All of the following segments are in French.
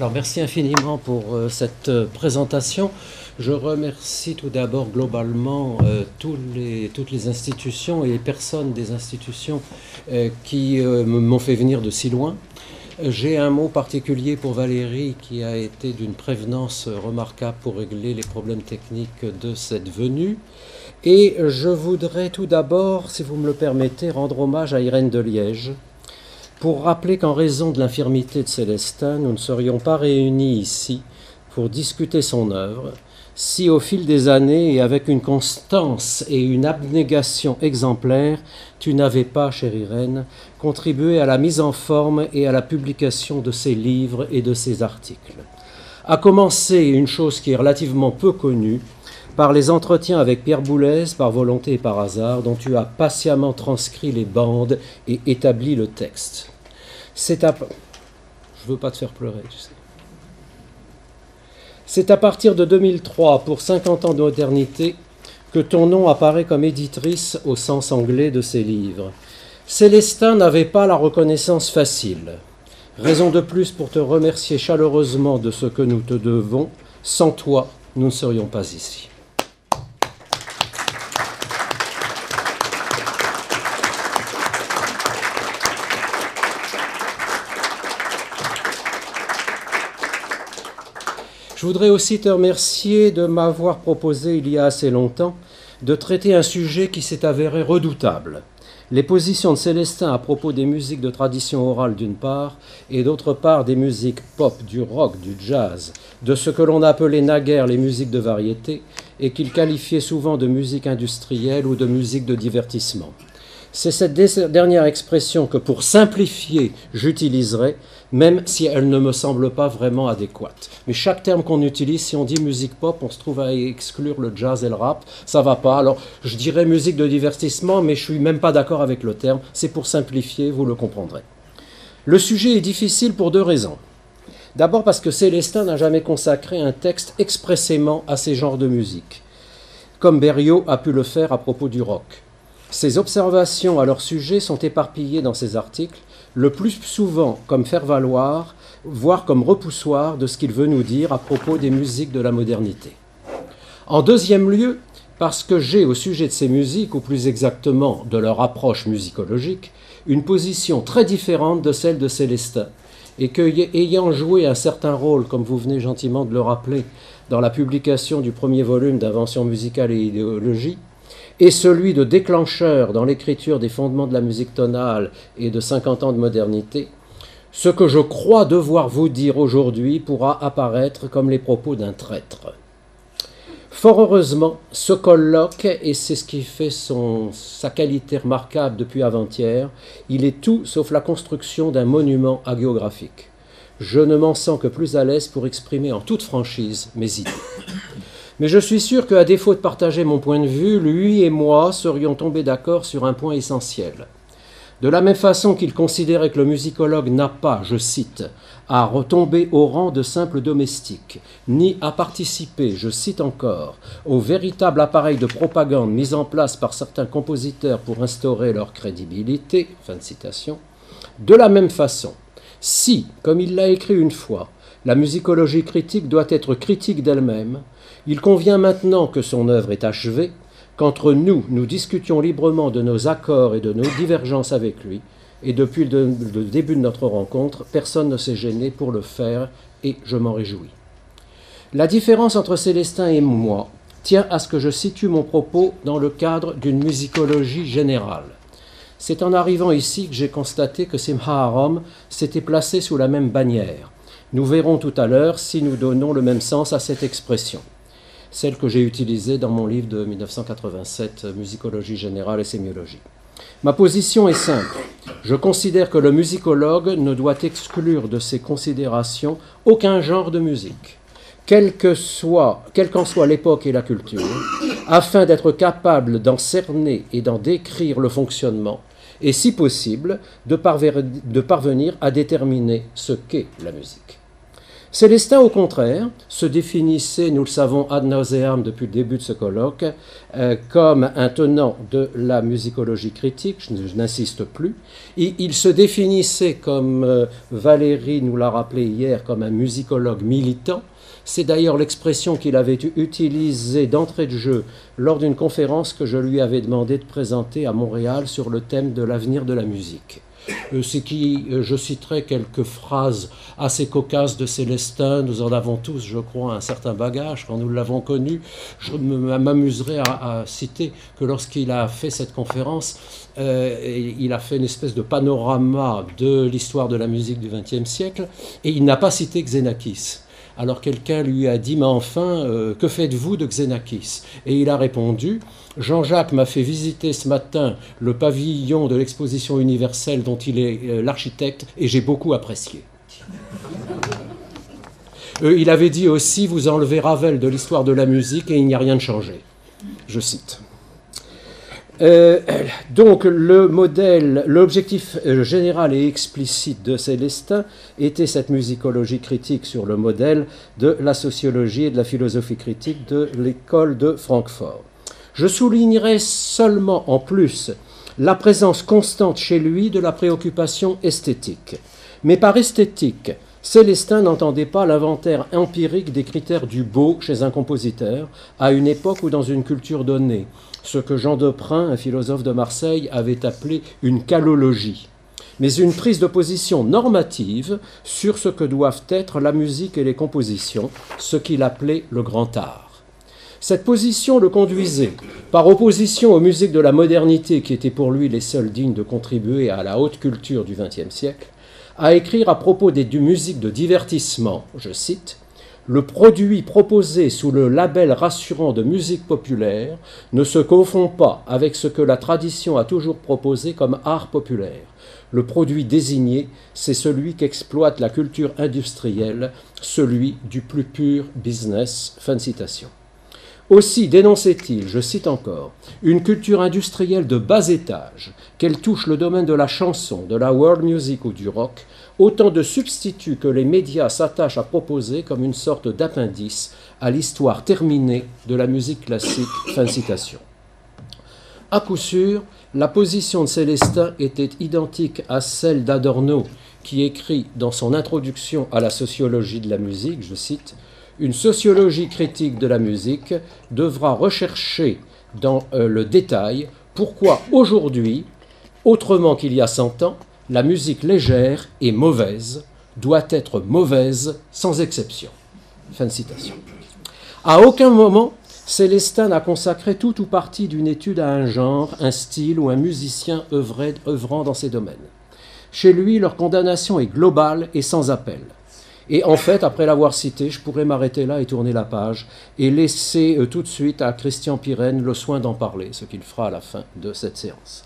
Alors merci infiniment pour euh, cette euh, présentation. Je remercie tout d'abord globalement euh, toutes les institutions et les personnes des institutions qui m'ont fait venir de si loin. J'ai un mot particulier pour Valérie qui a été d'une prévenance remarquable pour régler les problèmes techniques de cette venue. Et je voudrais tout d'abord, si vous me le permettez, rendre hommage à Irène de Liège, pour rappeler qu'en raison de l'infirmité de Célestin, nous ne serions pas réunis ici pour discuter son œuvre, si au fil des années et avec une constance et une abnégation exemplaires, tu n'avais pas, chère Irène, contribué à la mise en forme et à la publication de ses livres et de ses articles. À commencer une chose qui est relativement peu connue, par les entretiens avec Pierre Boulez, par volonté et par hasard, dont tu as patiemment transcrit les bandes et établi le texte. C'est à... Je veux pas te faire pleurer, tu sais. C'est à partir de 2003, pour 50 ans de modernité, que ton nom apparaît comme éditrice au sens anglais de ces livres. Célestin n'avait pas la reconnaissance facile. Raison de plus pour te remercier chaleureusement de ce que nous te devons. Sans toi, nous ne serions pas ici. Je voudrais aussi te remercier de m'avoir proposé il y a assez longtemps de traiter un sujet qui s'est avéré redoutable. Les positions de Célestin à propos des musiques de tradition orale d'une part, et d'autre part des musiques pop, du rock, du jazz, de ce que l'on appelait naguère les musiques de variété, et qu'il qualifiait souvent de musique industrielle ou de musique de divertissement. C'est cette dernière expression que pour simplifier j'utiliserai, même si elle ne me semble pas vraiment adéquate. Mais chaque terme qu'on utilise, si on dit musique pop, on se trouve à exclure le jazz et le rap, ça va pas. Alors je dirais musique de divertissement, mais je suis même pas d'accord avec le terme. C'est pour simplifier, vous le comprendrez. Le sujet est difficile pour deux raisons. D'abord parce que Célestin n'a jamais consacré un texte expressément à ces genres de musique, comme Berriot a pu le faire à propos du rock. Ses observations à leur sujet sont éparpillées dans ses articles, le plus souvent comme faire valoir, voire comme repoussoir de ce qu'il veut nous dire à propos des musiques de la modernité. En deuxième lieu, parce que j'ai au sujet de ces musiques, ou plus exactement de leur approche musicologique, une position très différente de celle de Célestin, et que, ayant joué un certain rôle, comme vous venez gentiment de le rappeler, dans la publication du premier volume d'Invention musicale et idéologie, et celui de déclencheur dans l'écriture des fondements de la musique tonale et de 50 ans de modernité, ce que je crois devoir vous dire aujourd'hui pourra apparaître comme les propos d'un traître. Fort heureusement, ce colloque, et c'est ce qui fait son, sa qualité remarquable depuis avant-hier, il est tout sauf la construction d'un monument hagiographique. Je ne m'en sens que plus à l'aise pour exprimer en toute franchise mes idées. Mais je suis sûr qu'à défaut de partager mon point de vue, lui et moi serions tombés d'accord sur un point essentiel. De la même façon qu'il considérait que le musicologue n'a pas, je cite, à retomber au rang de simple domestique, ni à participer, je cite encore, au véritable appareil de propagande mis en place par certains compositeurs pour instaurer leur crédibilité, fin de citation, de la même façon, si, comme il l'a écrit une fois, la musicologie critique doit être critique d'elle-même, il convient maintenant que son œuvre est achevée, qu'entre nous, nous discutions librement de nos accords et de nos divergences avec lui, et depuis le, début de notre rencontre, personne ne s'est gêné pour le faire, et je m'en réjouis. La différence entre Célestin et moi tient à ce que je situe mon propos dans le cadre d'une musicologie générale. C'est en arrivant ici que j'ai constaté que Simha s'était placé sous la même bannière. Nous verrons tout à l'heure si nous donnons le même sens à cette expression celle que j'ai utilisée dans mon livre de 1987, Musicologie générale et sémiologie. Ma position est simple. Je considère que le musicologue ne doit exclure de ses considérations aucun genre de musique, quelle qu'en soit, soit l'époque et la culture, afin d'être capable d'en cerner et d'en décrire le fonctionnement, et si possible, de parvenir à déterminer ce qu'est la musique. Célestin, au contraire, se définissait, nous le savons ad nauseam depuis le début de ce colloque, euh, comme un tenant de la musicologie critique, je, n'insiste plus. il se définissait, comme euh, Valérie nous l'a rappelé hier, comme un musicologue militant. C'est d'ailleurs l'expression qu'il avait utilisée d'entrée de jeu lors d'une conférence que je lui avais demandé de présenter à Montréal sur le thème de l'avenir de la musique. Euh, c'est qui, euh, je citerai quelques phrases assez cocasses de Célestin. Nous en avons tous, je crois, un certain bagage quand nous l'avons connu. Je m'amuserai à, citer que lorsqu'il a fait cette conférence, euh, il a fait une espèce de panorama de l'histoire de la musique du XXe siècle et il n'a pas cité Xenakis. Alors quelqu'un lui a dit, mais enfin, que faites-vous de Xenakis? Et il a répondu, Jean-Jacques m'a fait visiter ce matin le pavillon de l'exposition universelle dont il est euh, l'architecte et j'ai beaucoup apprécié. Euh, il avait dit aussi Vous enlevez Ravel de l'histoire de la musique et il n'y a rien de changé. Je cite. Euh, donc le modèle, l'objectif général et explicite de Célestin était cette musicologie critique sur le modèle de la sociologie et de la philosophie critique de l'école de Francfort. Je soulignerai seulement en plus la présence constante chez lui de la préoccupation esthétique. Mais par esthétique, Célestin n'entendait pas l'inventaire empirique des critères du beau chez un compositeur, à une époque ou dans une culture donnée, ce que Jean Deprin, un philosophe de Marseille, avait appelé une calologie, mais une prise de position normative sur ce que doivent être la musique et les compositions, ce qu'il appelait le grand art. Cette position le conduisait, par opposition aux musiques de la modernité qui étaient pour lui les seules dignes de contribuer à la haute culture du XXe siècle, à écrire à propos des musiques de divertissement, je cite, le produit proposé sous le label rassurant de musique populaire ne se confond pas avec ce que la tradition a toujours proposé comme art populaire. Le produit désigné, c'est celui qu'exploite la culture industrielle, celui du plus pur business. Fin de citation. Aussi dénonçait-il, je cite encore, une culture industrielle de bas étage, qu'elle touche le domaine de la chanson, de la world music ou du rock, autant de substituts que les médias s'attachent à proposer comme une sorte d'appendice à l'histoire terminée de la musique classique. Fin citation. À coup sûr, la position de Célestin était identique à celle d'Adorno, qui écrit dans son introduction à la sociologie de la musique, je cite, une sociologie critique de la musique devra rechercher dans euh, le détail pourquoi aujourd'hui, autrement qu'il y a 100 ans, la musique légère et mauvaise doit être mauvaise sans exception. Fin de citation. À aucun moment, Célestin n'a consacré tout ou partie d'une étude à un genre, un style ou un musicien œuvrant dans ces domaines. Chez lui, leur condamnation est globale et sans appel. Et en fait, après l'avoir cité, je pourrais m'arrêter là et tourner la page et laisser euh, tout de suite à Christian Pirenne le soin d'en parler, ce qu'il fera à la fin de cette séance.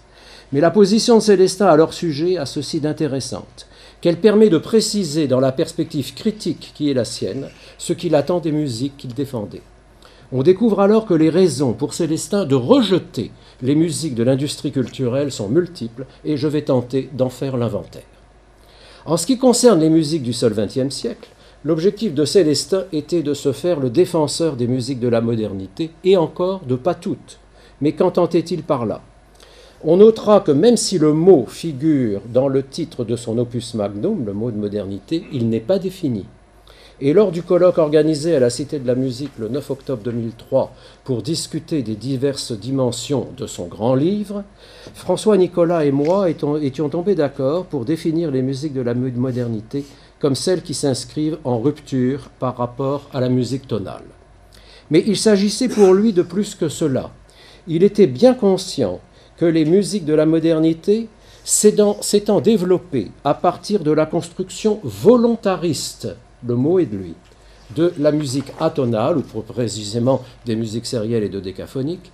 Mais la position de Célestin à leur sujet a ceci d'intéressante, qu'elle permet de préciser dans la perspective critique qui est la sienne ce qu'il attend des musiques qu'il défendait. On découvre alors que les raisons pour Célestin de rejeter les musiques de l'industrie culturelle sont multiples et je vais tenter d'en faire l'inventaire. En ce qui concerne les musiques du seul XXe siècle, l'objectif de Célestin était de se faire le défenseur des musiques de la modernité, et encore de pas toutes. Mais qu'entendait-il par là? On notera que même si le mot figure dans le titre de son opus magnum, le mot de modernité, il n'est pas défini. Et lors du colloque organisé à la Cité de la Musique le 9 octobre 2003 pour discuter des diverses dimensions de son grand livre, François Nicolas et moi étions tombés d'accord pour définir les musiques de la modernité comme celles qui s'inscrivent en rupture par rapport à la musique tonale. Mais il s'agissait pour lui de plus que cela. Il était bien conscient que les musiques de la modernité s'étant développées à partir de la construction volontariste le mot est de lui, de la musique atonale, ou précisément des musiques sérielles et de décaphoniques,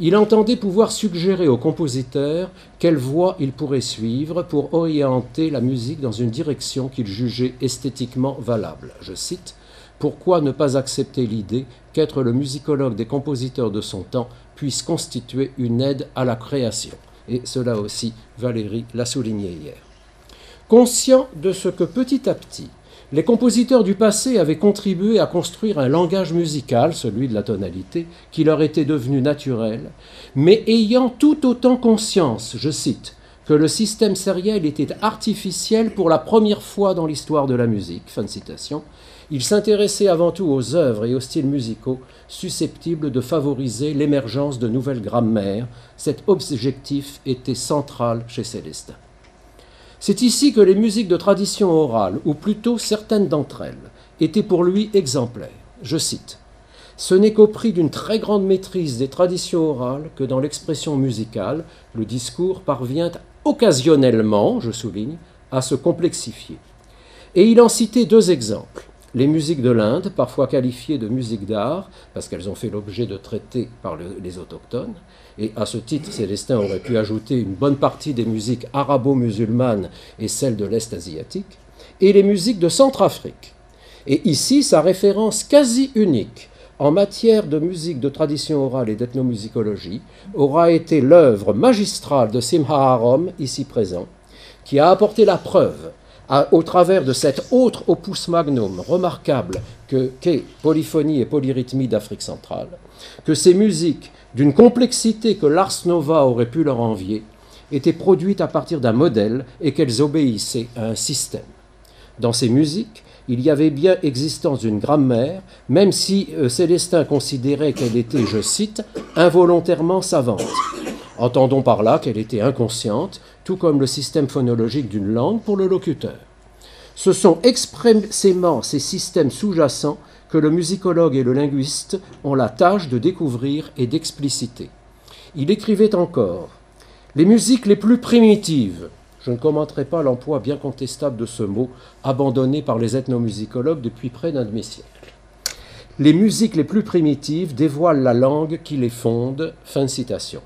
il entendait pouvoir suggérer au compositeur quelle voie il pourrait suivre pour orienter la musique dans une direction qu'il jugeait esthétiquement valable. Je cite Pourquoi ne pas accepter l'idée qu'être le musicologue des compositeurs de son temps puisse constituer une aide à la création Et cela aussi, Valérie l'a souligné hier. Conscient de ce que petit à petit, Les compositeurs du passé avaient contribué à construire un langage musical, celui de la tonalité, qui leur était devenu naturel, mais ayant tout autant conscience, je cite, que le système sériel était artificiel pour la première fois dans l'histoire de la musique. Fin de citation. Il s'intéressait avant tout aux œuvres et aux styles musicaux susceptibles de favoriser l'émergence de nouvelles grammaires. Cet objectif était central chez Célestin. C'est ici que les musiques de tradition orale, ou plutôt certaines d'entre elles, étaient pour lui exemplaires. Je cite Ce n'est qu'au prix d'une très grande maîtrise des traditions orales que dans l'expression musicale, le discours parvient occasionnellement, je souligne, à se complexifier. Et il en citait deux exemples les musiques de l'Inde, parfois qualifiées de musiques d'art, parce qu'elles ont fait l'objet de traités par les autochtones, et à ce titre, Célestin aurait pu ajouter une bonne partie des musiques arabo-musulmanes et celles de l'Est asiatique, et les musiques de Centrafrique. Et ici, sa référence quasi unique en matière de musique de tradition orale et d'ethnomusicologie aura été l'œuvre magistrale de Simha Arom, ici présent, qui a apporté la preuve au travers de cet autre opus magnum remarquable qu'est Polyphonie et Polyrythmie d'Afrique centrale, que ces musiques, d'une complexité que l'Ars Nova aurait pu leur envier, étaient produites à partir d'un modèle et qu'elles obéissaient à un système. Dans ces musiques, il y avait bien existence d'une grammaire, même si euh, Célestin considérait qu'elle était, je cite, involontairement savante. Entendons par là qu'elle était inconsciente, tout comme le système phonologique d'une langue pour le locuteur. Ce sont expressément ces systèmes sous-jacents que le musicologue et le linguiste ont la tâche de découvrir et d'expliciter. Il écrivait encore Les musiques les plus primitives, je ne commenterai pas l'emploi bien contestable de ce mot, abandonné par les ethnomusicologues depuis près d'un demi-siècle. Les musiques les plus primitives dévoilent la langue qui les fonde. Fin de citation.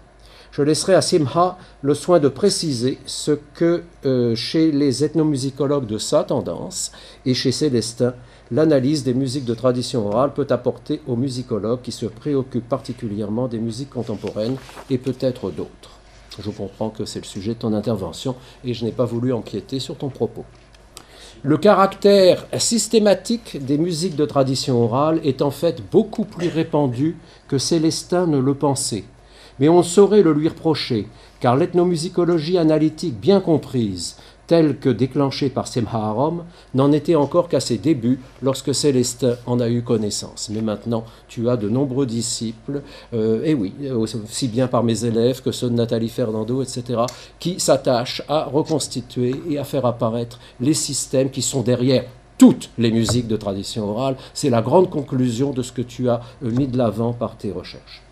Je laisserai à Simha le soin de préciser ce que euh, chez les ethnomusicologues de sa tendance et chez Célestin, l'analyse des musiques de tradition orale peut apporter aux musicologues qui se préoccupent particulièrement des musiques contemporaines et peut-être d'autres. Je comprends que c'est le sujet de ton intervention et je n'ai pas voulu empiéter sur ton propos. Le caractère systématique des musiques de tradition orale est en fait beaucoup plus répandu que Célestin ne le pensait mais on saurait le lui reprocher, car l'ethnomusicologie analytique bien comprise, telle que déclenchée par Semhaharom, n'en était encore qu'à ses débuts lorsque Célestin en a eu connaissance. Mais maintenant, tu as de nombreux disciples, euh, et oui, aussi bien par mes élèves que ceux de Nathalie Fernando, etc., qui s'attachent à reconstituer et à faire apparaître les systèmes qui sont derrière toutes les musiques de tradition orale. C'est la grande conclusion de ce que tu as mis de l'avant par tes recherches.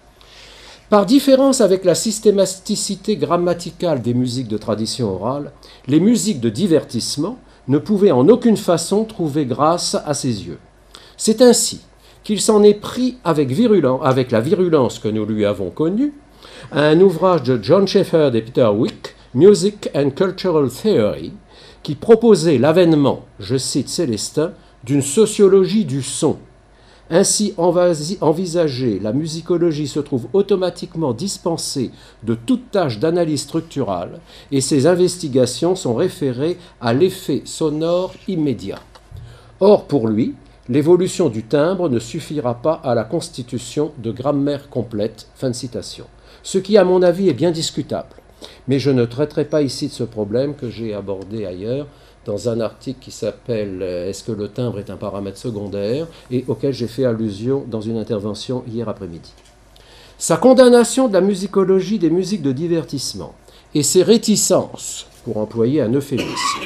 Par différence avec la systématicité grammaticale des musiques de tradition orale, les musiques de divertissement ne pouvaient en aucune façon trouver grâce à ses yeux. C'est ainsi qu'il s'en est pris avec, la virulence que nous lui avons connue à un ouvrage de John Shepherd et Peter Wick, Music and Cultural Theory, qui proposait l'avènement, je cite Célestin, d'une sociologie du son ainsi envisagée, la musicologie se trouve automatiquement dispensée de toute tâche d'analyse structurale et ses investigations sont référées à l'effet sonore immédiat. Or, pour lui, l'évolution du timbre ne suffira pas à la constitution de grammaire complète. Fin de citation. Ce qui, à mon avis, est bien discutable. Mais je ne traiterai pas ici de ce problème que j'ai abordé ailleurs dans un article qui s'appelle euh, Est-ce que le timbre est un paramètre secondaire et auquel j'ai fait allusion dans une intervention hier après-midi. Sa condamnation de la musicologie des musiques de divertissement et ses réticences, pour employer un euphémisme,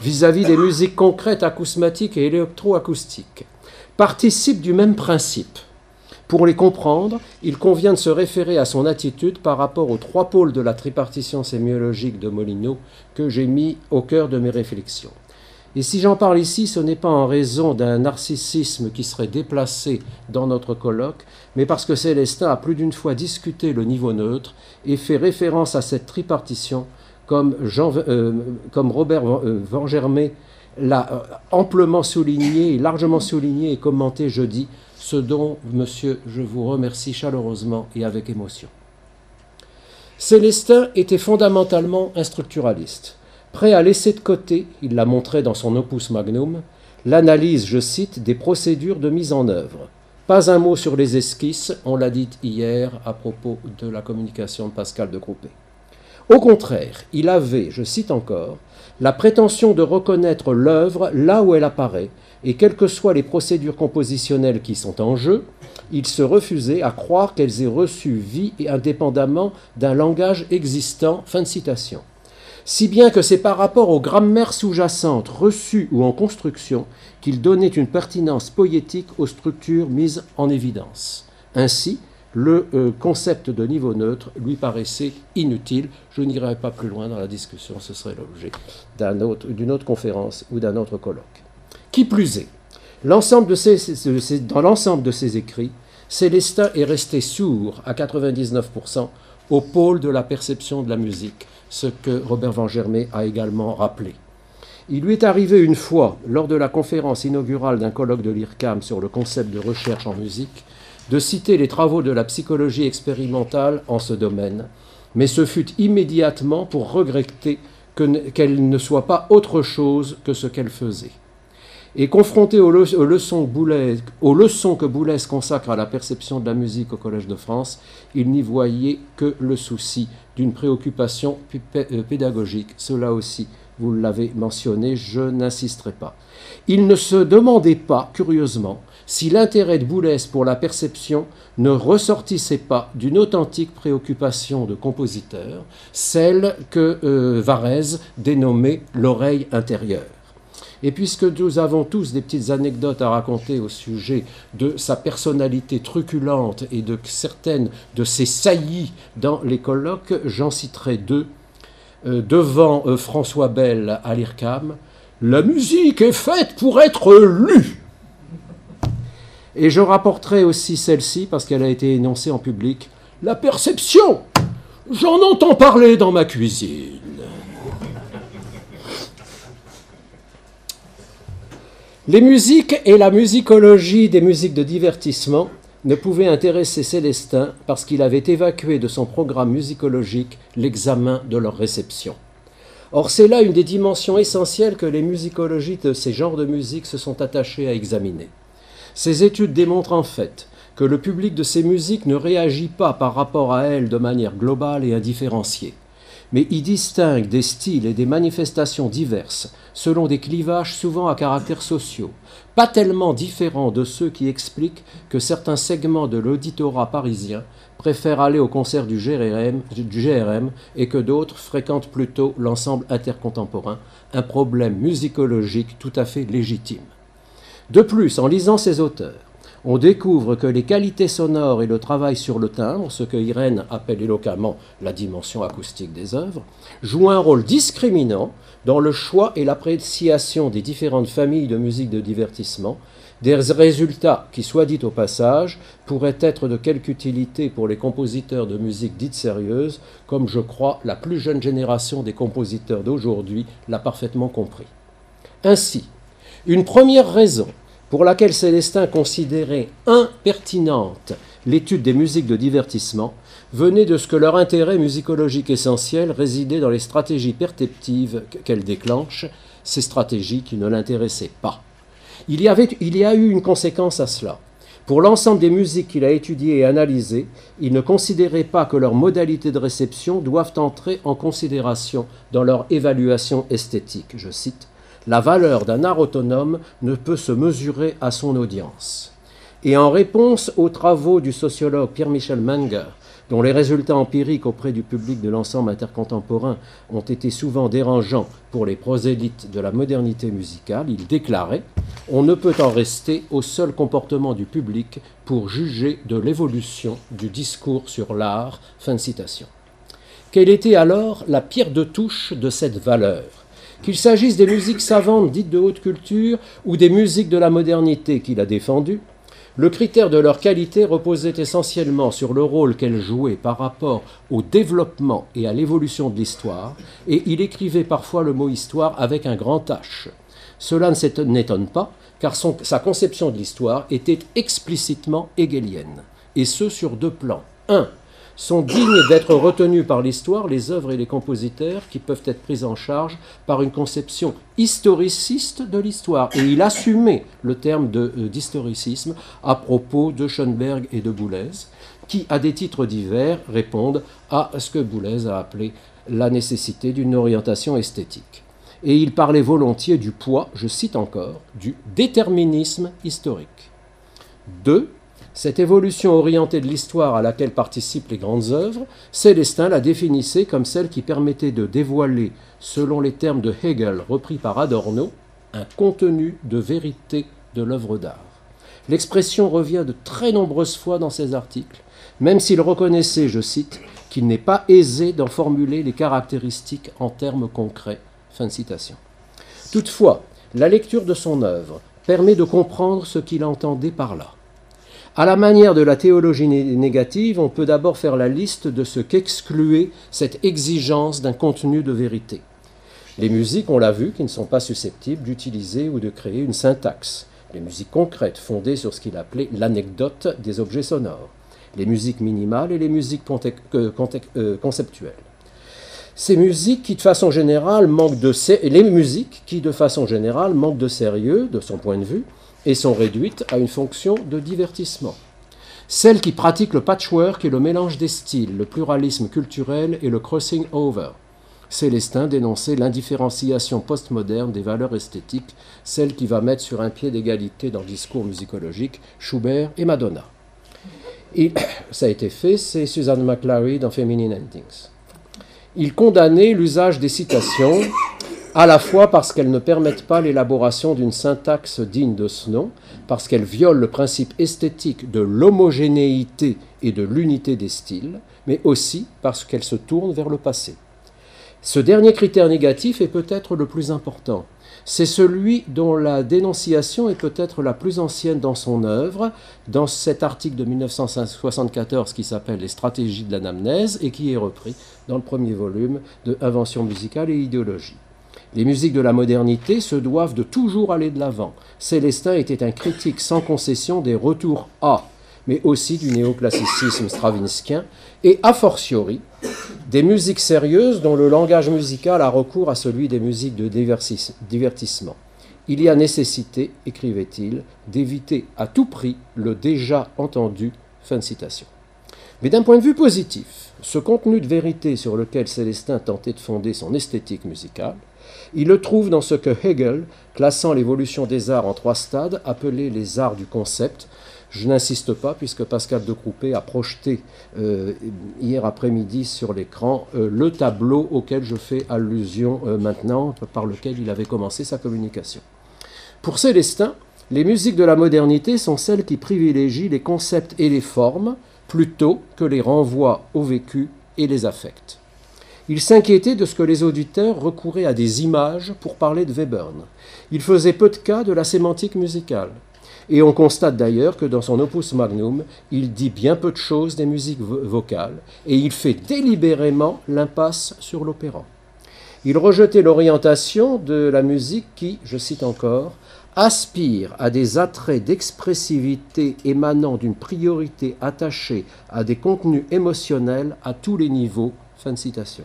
vis-à-vis des musiques concrètes acousmatiques et électroacoustiques, participent du même principe pour les comprendre, il convient de se référer à son attitude par rapport aux trois pôles de la tripartition sémiologique de Molino que j'ai mis au cœur de mes réflexions. Et si j'en parle ici, ce n'est pas en raison d'un narcissisme qui serait déplacé dans notre colloque, mais parce que Célestin a plus d'une fois discuté le niveau neutre et fait référence à cette tripartition comme, euh, Robert euh, Van l'a euh, amplement souligné, largement souligné et commenté jeudi ce dont, monsieur, je vous remercie chaleureusement et avec émotion. Célestin était fondamentalement un structuraliste, prêt à laisser de côté, il l'a montré dans son opus magnum, l'analyse, je cite, des procédures de mise en œuvre. Pas un mot sur les esquisses, on l'a dit hier à propos de la communication de Pascal de Groupé. Au contraire, il avait, je cite encore, la prétention de reconnaître l'œuvre là où elle apparaît, et quelles que soient les procédures compositionnelles qui sont en jeu, il se refusait à croire qu'elles aient reçu vie et indépendamment d'un langage existant. Fin de citation. Si bien que c'est par rapport aux grammaires sous-jacentes reçues ou en construction qu'il donnait une pertinence poétique aux structures mises en évidence. Ainsi, le euh, concept de niveau neutre lui paraissait inutile. Je n'irai pas plus loin dans la discussion, ce serait l'objet d'une autre, conférence ou d'un autre colloque. Qui plus est, dans l'ensemble de ses écrits, Célestin est resté sourd à 99% au pôle de la perception de la musique, ce que Robert Van Germay a également rappelé. Il lui est arrivé une fois, lors de la conférence inaugurale d'un colloque de l'IRCAM sur le concept de recherche en musique, de citer les travaux de la psychologie expérimentale en ce domaine, mais ce fut immédiatement pour regretter qu'elle ne soit pas autre chose que ce qu'elle faisait. Et confronté aux, leçons que Boulez consacre à la perception de la musique au Collège de France, il n'y voyait que le souci d'une préoccupation euh, pédagogique. Cela aussi, vous l'avez mentionné, je n'insisterai pas. Il ne se demandait pas, curieusement, si l'intérêt de Boulez pour la perception ne ressortissait pas d'une authentique préoccupation de compositeur, celle que euh, Varese dénommait l'oreille intérieure. Et puisque nous avons tous des petites anecdotes à raconter au sujet de sa personnalité truculente et de certaines de ses saillies dans les colloques, j'en citerai deux. Euh, devant euh, François Bell à l'IRCAM, la musique est faite pour être lue. Et je rapporterai aussi celle-ci, parce qu'elle a été énoncée en public, la perception. J'en entends parler dans ma cuisine. Les musiques et la musicologie des musiques de divertissement ne pouvaient intéresser Célestin parce qu'il avait évacué de son programme musicologique l'examen de leur réception. Or, c'est là une des dimensions essentielles que les musicologies de ces genres de musique se sont attachées à examiner. Ces études démontrent en fait que le public de ces musiques ne réagit pas par rapport à elles de manière globale et indifférenciée mais y distingue des styles et des manifestations diverses, selon des clivages souvent à caractère sociaux, pas tellement différents de ceux qui expliquent que certains segments de l'auditorat parisien préfèrent aller au concert du GRM, du GRM et que d'autres fréquentent plutôt l'ensemble intercontemporain, un problème musicologique tout à fait légitime. De plus, en lisant ces auteurs, on découvre que les qualités sonores et le travail sur le timbre, ce que Irène appelle éloquemment la dimension acoustique des œuvres, jouent un rôle discriminant dans le choix et l'appréciation des différentes familles de musique de divertissement, des résultats qui, soit dit au passage, pourraient être de quelque utilité pour les compositeurs de musique dite sérieuse, comme je crois la plus jeune génération des compositeurs d'aujourd'hui l'a parfaitement compris. Ainsi, une première raison pour laquelle Célestin considérait impertinente l'étude des musiques de divertissement, venait de ce que leur intérêt musicologique essentiel résidait dans les stratégies perceptives qu'elles déclenchent, ces stratégies qui ne l'intéressaient pas. Il y, avait, il y a eu une conséquence à cela. Pour l'ensemble des musiques qu'il a étudiées et analysées, il ne considérait pas que leurs modalités de réception doivent entrer en considération dans leur évaluation esthétique. Je cite la valeur d'un art autonome ne peut se mesurer à son audience. Et en réponse aux travaux du sociologue Pierre-Michel Menger, dont les résultats empiriques auprès du public de l'ensemble intercontemporain ont été souvent dérangeants pour les prosélytes de la modernité musicale, il déclarait On ne peut en rester au seul comportement du public pour juger de l'évolution du discours sur l'art. Fin de citation. Quelle était alors la pierre de touche de cette valeur? Qu'il s'agisse des musiques savantes dites de haute culture ou des musiques de la modernité qu'il a défendues, le critère de leur qualité reposait essentiellement sur le rôle qu'elles jouaient par rapport au développement et à l'évolution de l'histoire, et il écrivait parfois le mot histoire avec un grand H. Cela ne n'étonne pas, car sa conception de l'histoire était explicitement hegelienne, et ce sur deux plans. Un, sont dignes d'être retenus par l'histoire les œuvres et les compositeurs qui peuvent être pris en charge par une conception historiciste de l'histoire. Et il assumait le terme euh, d'historicisme à propos de Schoenberg et de Boulez, qui, à des titres divers, répondent à ce que Boulez a appelé la nécessité d'une orientation esthétique. Et il parlait volontiers du poids, je cite encore, du déterminisme historique. 2. Cette évolution orientée de l'histoire à laquelle participent les grandes œuvres, Célestin la définissait comme celle qui permettait de dévoiler, selon les termes de Hegel repris par Adorno, un contenu de vérité de l'œuvre d'art. L'expression revient de très nombreuses fois dans ses articles, même s'il reconnaissait, je cite, qu'il n'est pas aisé d'en formuler les caractéristiques en termes concrets. Fin de citation. Toutefois, la lecture de son œuvre permet de comprendre ce qu'il entendait par là. À la manière de la théologie négative, on peut d'abord faire la liste de ce qu'excluait cette exigence d'un contenu de vérité. Les musiques, on l'a vu, qui ne sont pas susceptibles d'utiliser ou de créer une syntaxe. Les musiques concrètes, fondées sur ce qu'il appelait l'anecdote des objets sonores. Les musiques minimales et les musiques euh, euh, conceptuelles. Ces les musiques qui, de façon générale, manquent de sérieux, de son point de vue, et sont réduites à une fonction de divertissement. Celles qui pratiquent le patchwork et le mélange des styles, le pluralisme culturel et le crossing over. Célestin dénonçait l'indifférenciation postmoderne des valeurs esthétiques, celle qui va mettre sur un pied d'égalité dans le discours musicologique Schubert et Madonna. Et ça a été fait, c'est Suzanne McLary dans Feminine Endings. Il condamnait l'usage des citations à la fois parce qu'elles ne permettent pas l'élaboration d'une syntaxe digne de ce nom, parce qu'elles violent le principe esthétique de l'homogénéité et de l'unité des styles, mais aussi parce qu'elles se tournent vers le passé. Ce dernier critère négatif est peut-être le plus important. C'est celui dont la dénonciation est peut-être la plus ancienne dans son œuvre, dans cet article de 1974 qui s'appelle Les stratégies de l'anamnèse et qui est repris dans le premier volume de Invention musicale et idéologie. Les musiques de la modernité se doivent de toujours aller de l'avant. Célestin était un critique sans concession des retours à, mais aussi du néoclassicisme stravinskien, et a fortiori des musiques sérieuses dont le langage musical a recours à celui des musiques de divertissement. Il y a nécessité, écrivait-il, d'éviter à tout prix le déjà entendu. Fin de citation. Mais d'un point de vue positif, ce contenu de vérité sur lequel Célestin tentait de fonder son esthétique musicale, il le trouve dans ce que Hegel, classant l'évolution des arts en trois stades, appelait les arts du concept. Je n'insiste pas puisque Pascal de Croupé a projeté euh, hier après-midi sur l'écran euh, le tableau auquel je fais allusion euh, maintenant, par lequel il avait commencé sa communication. Pour Célestin, les musiques de la modernité sont celles qui privilégient les concepts et les formes plutôt que les renvois au vécu et les affects. Il s'inquiétait de ce que les auditeurs recouraient à des images pour parler de Webern. Il faisait peu de cas de la sémantique musicale. Et on constate d'ailleurs que dans son opus magnum, il dit bien peu de choses des musiques vocales, et il fait délibérément l'impasse sur l'opéra. Il rejetait l'orientation de la musique qui, je cite encore, aspire à des attraits d'expressivité émanant d'une priorité attachée à des contenus émotionnels à tous les niveaux. Fin de citation.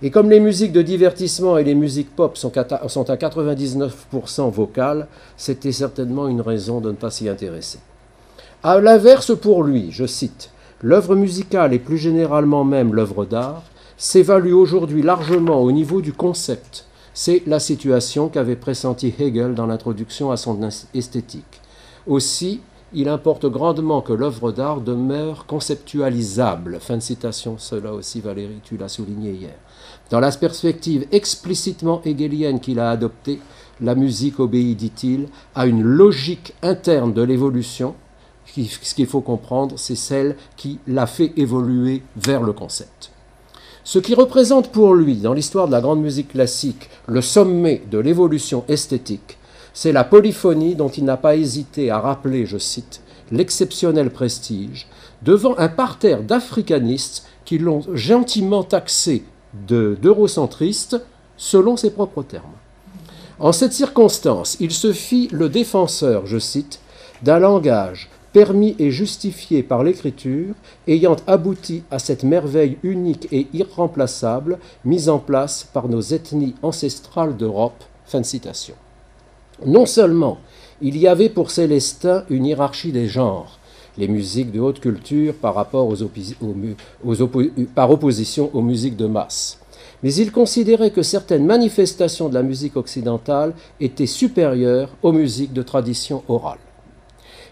Et comme les musiques de divertissement et les musiques pop sont à 99% vocales, c'était certainement une raison de ne pas s'y intéresser. À l'inverse, pour lui, je cite, l'œuvre musicale et plus généralement même l'œuvre d'art s'évalue aujourd'hui largement au niveau du concept. C'est la situation qu'avait pressenti Hegel dans l'introduction à son esthétique. Aussi, il importe grandement que l'œuvre d'art demeure conceptualisable. Fin de citation, cela aussi Valérie, tu l'as souligné hier. Dans la perspective explicitement hegelienne qu'il a adoptée, la musique obéit, dit-il, à une logique interne de l'évolution. Ce qu'il faut comprendre, c'est celle qui l'a fait évoluer vers le concept. Ce qui représente pour lui, dans l'histoire de la grande musique classique, le sommet de l'évolution esthétique, c'est la polyphonie dont il n'a pas hésité à rappeler, je cite, l'exceptionnel prestige devant un parterre d'africanistes qui l'ont gentiment taxé d'eurocentriste selon ses propres termes. En cette circonstance, il se fit le défenseur, je cite, d'un langage permis et justifié par l'écriture, ayant abouti à cette merveille unique et irremplaçable mise en place par nos ethnies ancestrales d'Europe. Fin de citation. Non seulement il y avait pour Célestin une hiérarchie des genres, les musiques de haute culture par, opposition aux musiques de masse, mais il considérait que certaines manifestations de la musique occidentale étaient supérieures aux musiques de tradition orale.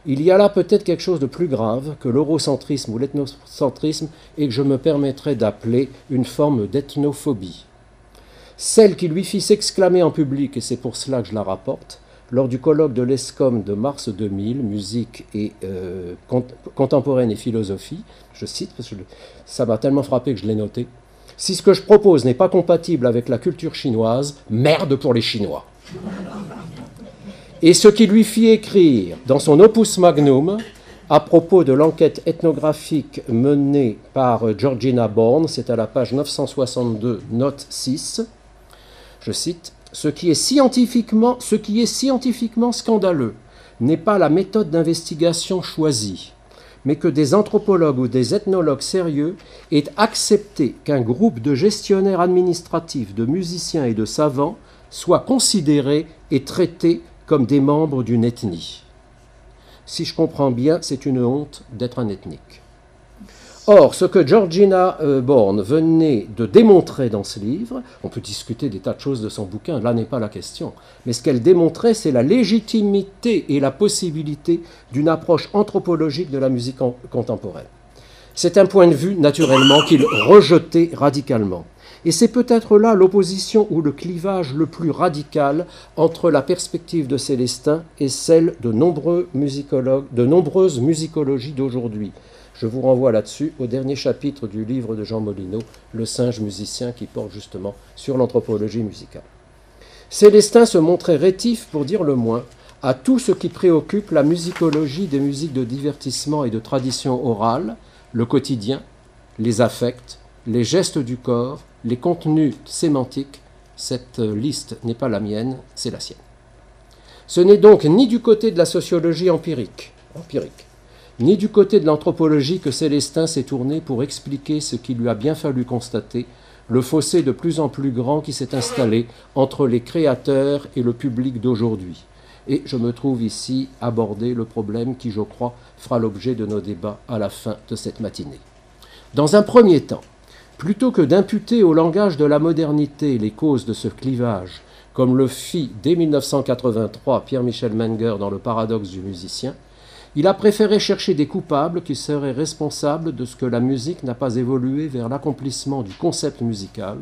Il y a là peut-être quelque chose de plus grave que l'eurocentrisme ou l'ethnocentrisme et que je me permettrai d'appeler une forme d'ethnophobie. Celle qui lui fit s'exclamer en public, et c'est pour cela que je la rapporte, lors du colloque de l'ESCOM de mars 2000, musique et euh, contemporaine et philosophie, je cite parce que ça m'a tellement frappé que je l'ai noté. Si ce que je propose n'est pas compatible avec la culture chinoise, merde pour les Chinois et ce qui lui fit écrire dans son opus magnum à propos de l'enquête ethnographique menée par Georgina Bourne, c'est à la page 962, note 6, je cite, ce qui est scientifiquement, scandaleux n'est pas la méthode d'investigation choisie, mais que des anthropologues ou des ethnologues sérieux aient accepté qu'un groupe de gestionnaires administratifs, de musiciens et de savants soit considéré et traité comme des membres d'une ethnie. Si je comprends bien, c'est une honte d'être un ethnique. Or, ce que Georgina euh, Bourne venait de démontrer dans ce livre, on peut discuter des tas de choses de son bouquin, là n'est pas la question, mais ce qu'elle démontrait, c'est la légitimité et la possibilité d'une approche anthropologique de la musique contemporaine. C'est un point de vue, naturellement, qu'il rejetait radicalement. Et c'est peut-être là l'opposition ou le clivage le plus radical entre la perspective de Célestin et celle de nombreuses musicologies d'aujourd'hui. Je vous renvoie là-dessus au dernier chapitre du livre de Jean Molineau, Le singe musicien, qui porte justement sur l'anthropologie musicale. Célestin se montrait rétif, pour dire le moins, à tout ce qui préoccupe la musicologie des musiques de divertissement et de tradition orale, le quotidien, les affects, les gestes du corps, les contenus sémantiques, cette liste n'est pas la mienne, c'est la sienne. Ce n'est donc ni du côté de la sociologie empirique, empirique, ni du côté de l'anthropologie que Célestin s'est tourné pour expliquer ce qu'il lui a bien fallu constater, le fossé de plus en plus grand qui s'est installé entre les créateurs et le public d'aujourd'hui. Et je me trouve ici aborder le problème qui, je crois, fera l'objet de nos débats à la fin de cette matinée. Dans un premier temps, Plutôt que d'imputer au langage de la modernité les causes de ce clivage, comme le fit dès 1983 Pierre-Michel Menger dans Le paradoxe du musicien, il a préféré chercher des coupables qui seraient responsables de ce que la musique n'a pas évolué vers l'accomplissement du concept musical,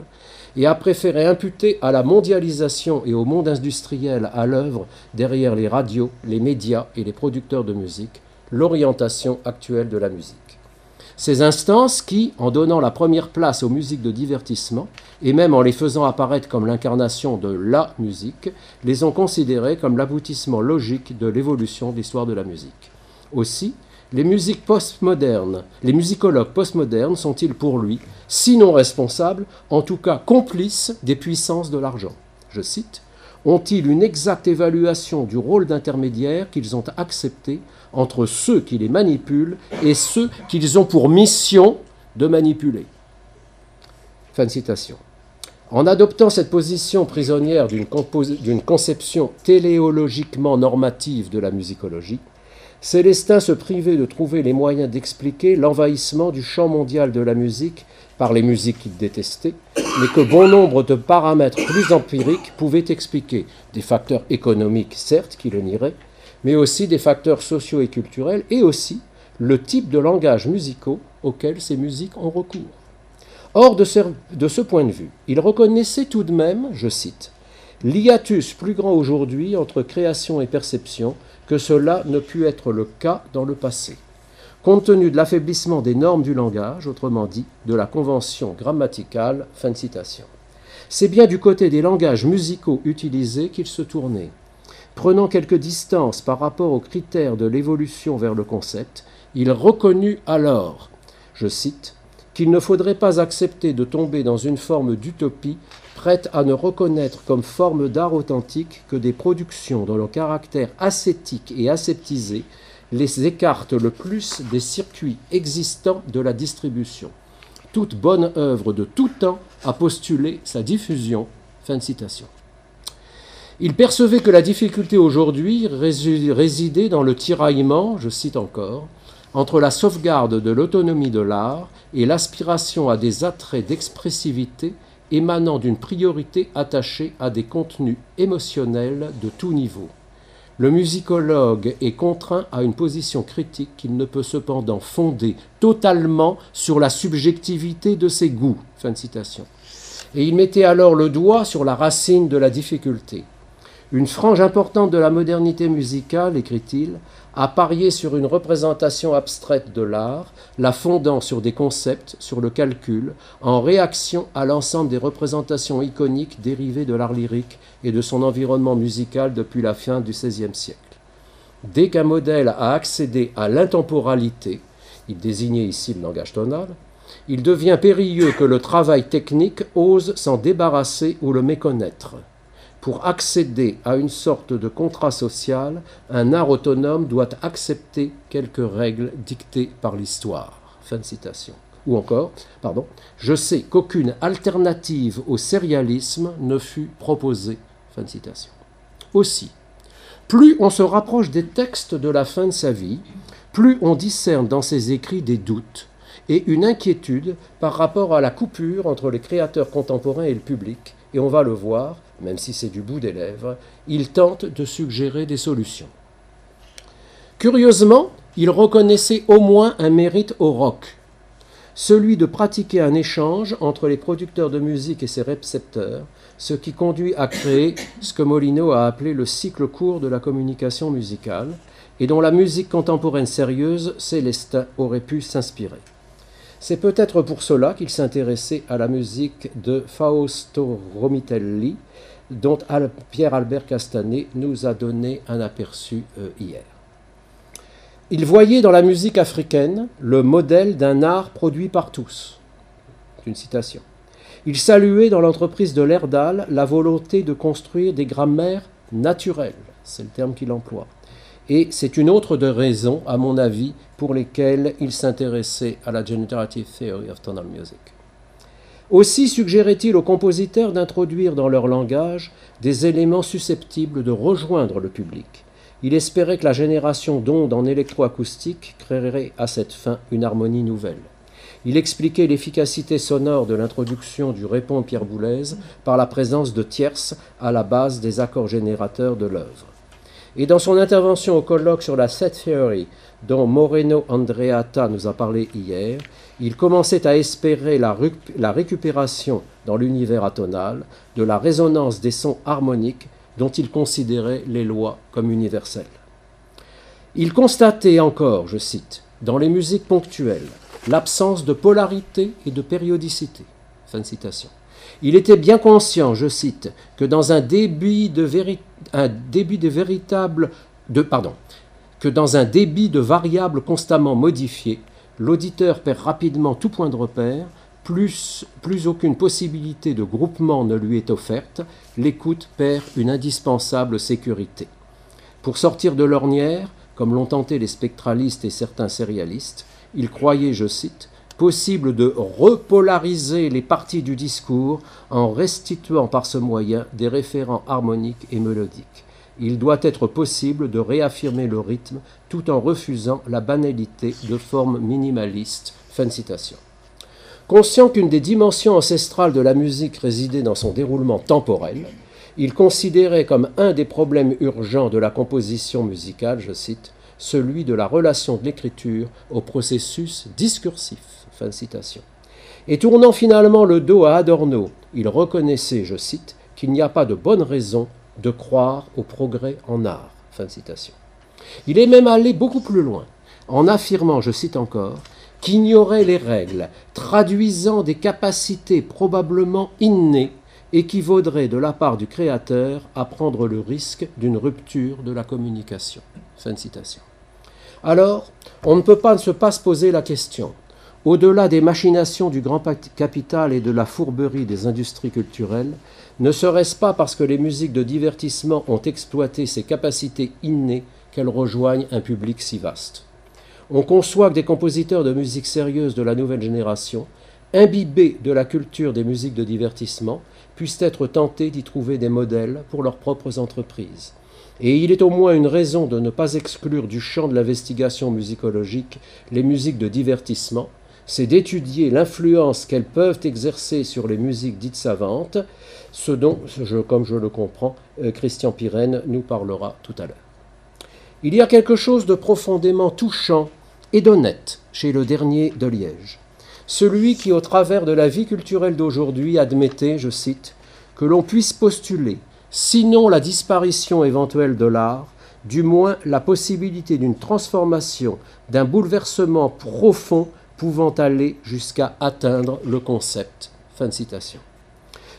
et a préféré imputer à la mondialisation et au monde industriel à l'œuvre derrière les radios, les médias et les producteurs de musique l'orientation actuelle de la musique. Ces instances qui, en donnant la première place aux musiques de divertissement, et même en les faisant apparaître comme l'incarnation de la musique, les ont considérées comme l'aboutissement logique de l'évolution de l'histoire de la musique. Aussi, les musiques postmodernes, les musicologues postmodernes sont-ils pour lui, sinon responsables, en tout cas complices des puissances de l'argent? Je cite Ont-ils une exacte évaluation du rôle d'intermédiaire qu'ils ont accepté entre ceux qui les manipulent et ceux qu'ils ont pour mission de manipuler? Fin de citation. En adoptant cette position prisonnière d'une conception téléologiquement normative de la musicologie, Célestin se privait de trouver les moyens d'expliquer l'envahissement du champ mondial de la musique par les musiques qu'il détestait, mais que bon nombre de paramètres plus empiriques pouvaient expliquer, des facteurs économiques certes qui le nieraient, mais aussi des facteurs sociaux et culturels, et aussi le type de langage musicaux auxquels ces musiques ont recours. Or, de ce, de ce point de vue, il reconnaissait tout de même, je cite, l'hiatus plus grand aujourd'hui entre création et perception que cela ne put être le cas dans le passé, compte tenu de l'affaiblissement des normes du langage, autrement dit, de la convention grammaticale. Fin de citation. C'est bien du côté des langages musicaux utilisés qu'il se tournait. Prenant quelques distances par rapport aux critères de l'évolution vers le concept, il reconnut alors, je cite, qu'il ne faudrait pas accepter de tomber dans une forme d'utopie prête à ne reconnaître comme forme d'art authentique que des productions dont le caractère ascétique et aseptisé les écartent le plus des circuits existants de la distribution. Toute bonne œuvre de tout temps a postulé sa diffusion. Fin de citation. Il percevait que la difficulté aujourd'hui résidait dans le tiraillement, je cite encore, entre la sauvegarde de l'autonomie de l'art et l'aspiration à des attraits d'expressivité émanant d'une priorité attachée à des contenus émotionnels de tout niveau. Le musicologue est contraint à une position critique qu'il ne peut cependant fonder totalement sur la subjectivité de ses goûts. Fin de citation. Et il mettait alors le doigt sur la racine de la difficulté. Une frange importante de la modernité musicale, écrit-il, a parié sur une représentation abstraite de l'art, la fondant sur des concepts, sur le calcul, en réaction à l'ensemble des représentations iconiques dérivées de l'art lyrique et de son environnement musical depuis la fin du XVIe siècle. Dès qu'un modèle a accédé à l'intemporalité, il désignait ici le langage tonal, il devient périlleux que le travail technique ose s'en débarrasser ou le méconnaître. Pour accéder à une sorte de contrat social, un art autonome doit accepter quelques règles dictées par l'histoire. Fin de citation. Ou encore, pardon, je sais qu'aucune alternative au sérialisme ne fut proposée. Fin de citation. Aussi, plus on se rapproche des textes de la fin de sa vie, plus on discerne dans ses écrits des doutes et une inquiétude par rapport à la coupure entre les créateurs contemporains et le public, et on va le voir, même si c'est du bout des lèvres, il tente de suggérer des solutions. Curieusement, il reconnaissait au moins un mérite au rock, celui de pratiquer un échange entre les producteurs de musique et ses récepteurs, ce qui conduit à créer ce que Molino a appelé le cycle court de la communication musicale, et dont la musique contemporaine sérieuse, Célestin, aurait pu s'inspirer. C'est peut-être pour cela qu'il s'intéressait à la musique de Fausto Romitelli, dont Pierre-Albert Castanet nous a donné un aperçu euh, hier. Il voyait dans la musique africaine le modèle d'un art produit par tous. Une citation. Il saluait dans l'entreprise de l'Erdal la volonté de construire des grammaires naturelles, c'est le terme qu'il emploie, et c'est une autre de raisons, à mon avis, pour lesquelles il s'intéressait à la Generative Theory of Tonal Music. Aussi suggérait-il aux compositeurs d'introduire dans leur langage des éléments susceptibles de rejoindre le public. Il espérait que la génération d'ondes en électroacoustique créerait à cette fin une harmonie nouvelle. Il expliquait l'efficacité sonore de l'introduction du répond Pierre Boulez par la présence de tierces à la base des accords générateurs de l'œuvre. Et dans son intervention au colloque sur la set theory, dont Moreno Andreata nous a parlé hier, il commençait à espérer la, la récupération dans l'univers atonal de la résonance des sons harmoniques dont il considérait les lois comme universelles. Il constatait encore, je cite, dans les musiques ponctuelles, l'absence de polarité et de périodicité. Fin de citation. Il était bien conscient, je cite, que dans un débit de, un débit de véritable de pardon, que dans un débit de variables constamment modifiées, l'auditeur perd rapidement tout point de repère, plus, plus aucune possibilité de groupement ne lui est offerte, l'écoute perd une indispensable sécurité. Pour sortir de l'ornière, comme l'ont tenté les spectralistes et certains sérialistes, il croyait, je cite, possible de repolariser les parties du discours en restituant par ce moyen des référents harmoniques et mélodiques. Il doit être possible de réaffirmer le rythme tout en refusant la banalité de formes minimalistes. Fin de citation. Conscient qu'une des dimensions ancestrales de la musique résidait dans son déroulement temporel, il considérait comme un des problèmes urgents de la composition musicale, je cite, celui de la relation de l'écriture au processus discursif. Et tournant finalement le dos à Adorno, il reconnaissait, je cite, qu'il n'y a pas de bonne raison de croire au progrès en art. Il est même allé beaucoup plus loin, en affirmant, je cite encore, qu'ignorer les règles traduisant des capacités probablement innées équivaudrait de la part du créateur à prendre le risque d'une rupture de la communication. Alors, on ne peut pas ne pas se poser la question. Au-delà des machinations du grand capital et de la fourberie des industries culturelles, ne serait-ce pas parce que les musiques de divertissement ont exploité ces capacités innées qu'elle rejoigne un public si vaste? On conçoit que des compositeurs de musique sérieuse de la nouvelle génération, imbibés de la culture des musiques de divertissement, puissent être tentés d'y trouver des modèles pour leurs propres entreprises. Et il est au moins une raison de ne pas exclure du champ de l'investigation musicologique les musiques de divertissement, c'est d'étudier l'influence qu'elles peuvent exercer sur les musiques dites savantes, ce dont, comme je le comprends, euh, Christian Pirenne nous parlera tout à l'heure. Il y a quelque chose de profondément touchant et d'honnête chez le dernier de Liège. Celui qui, au travers de la vie culturelle d'aujourd'hui, admettait, je cite, que l'on puisse postuler, sinon la disparition éventuelle de l'art, du moins la possibilité d'une transformation, d'un bouleversement profond pouvant aller jusqu'à atteindre le concept. Fin de citation.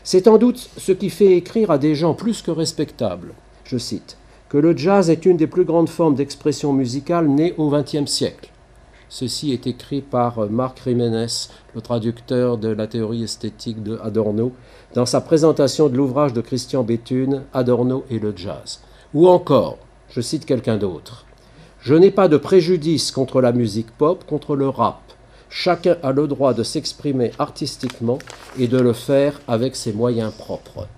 C'est en doute ce qui fait écrire à des gens plus que respectables, je cite, que le jazz est une des plus grandes formes d'expression musicale nées au XXe siècle. Ceci est écrit par Marc Jiménez, le traducteur de la théorie esthétique de Adorno, dans sa présentation de l'ouvrage de Christian Béthune, Adorno et le jazz. Ou encore, je cite quelqu'un d'autre, Je n'ai pas de préjudice contre la musique pop, contre le rap. Chacun a le droit de s'exprimer artistiquement et de le faire avec ses moyens propres.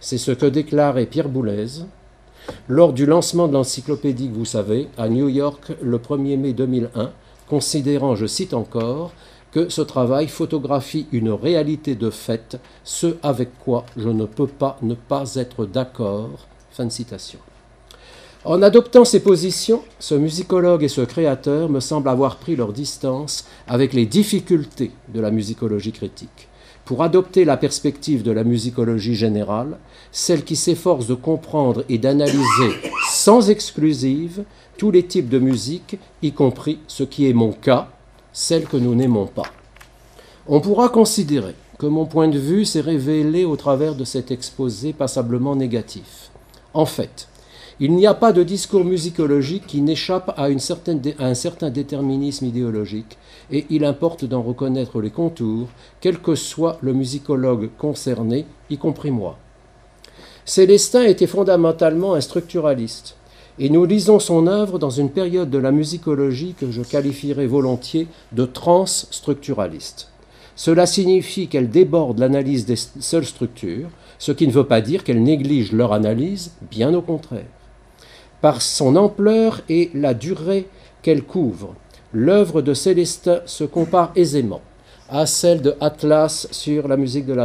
C'est ce que déclarait Pierre Boulez lors du lancement de l'encyclopédie, vous savez, à New York le 1er mai 2001, considérant, je cite encore, que ce travail photographie une réalité de fait, ce avec quoi je ne peux pas ne pas être d'accord. Fin de citation. En adoptant ces positions, ce musicologue et ce créateur me semblent avoir pris leur distance avec les difficultés de la musicologie critique, pour adopter la perspective de la musicologie générale, celle qui s'efforce de comprendre et d'analyser sans exclusive tous les types de musique, y compris ce qui est mon cas, celle que nous n'aimons pas. On pourra considérer que mon point de vue s'est révélé au travers de cet exposé passablement négatif. En fait, il n'y a pas de discours musicologique qui n'échappe à, un certain déterminisme idéologique, et il importe d'en reconnaître les contours, quel que soit le musicologue concerné, y compris moi. Célestin était fondamentalement un structuraliste, et nous lisons son œuvre dans une période de la musicologie que je qualifierais volontiers de transstructuraliste. Cela signifie qu'elle déborde l'analyse des seules structures, ce qui ne veut pas dire qu'elle néglige leur analyse, bien au contraire par son ampleur et la durée qu'elle couvre. L'œuvre de Célestin se compare aisément à celle de Atlas sur la musique de la,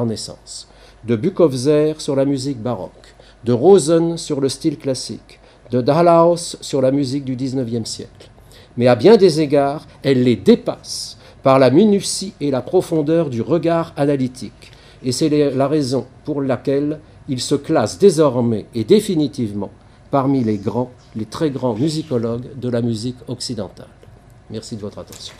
Renaissance, de Buchholzer sur la musique baroque, de Rosen sur le style classique, de Dahlhaus sur la musique du XIXe siècle. Mais à bien des égards, elle les dépasse par la minutie et la profondeur du regard analytique. Et c'est la raison pour laquelle il se classe désormais et définitivement parmi les grands, les très grands musicologues de la musique occidentale. Merci de votre attention.